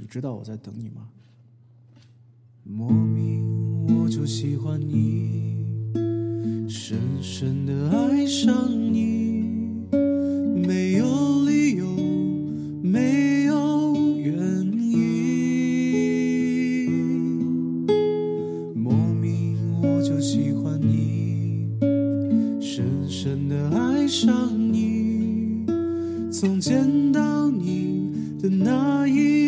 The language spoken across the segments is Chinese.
你知道我在等你吗？莫名我就喜欢你，深深的爱上你，没有理由，没有原因。莫名我就喜欢你，深深的爱上你，从见到你的那一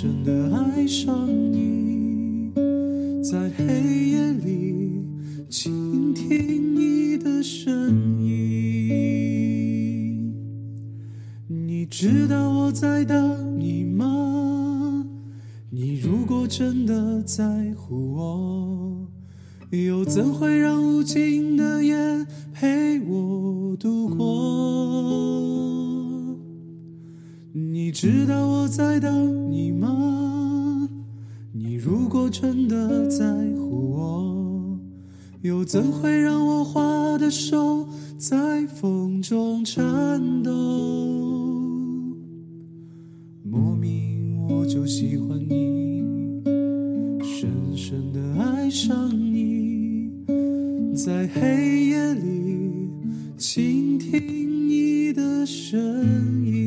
深的爱上你，在黑夜里倾听你的声音。你知道我在等你吗？你如果真的在乎我，又怎会让无尽的夜陪我度过？你知道我在等你吗？你真的在乎我，又怎会让我花的手在风中颤抖？莫名我就喜欢你，深深的爱上你，在黑夜里倾听你的声音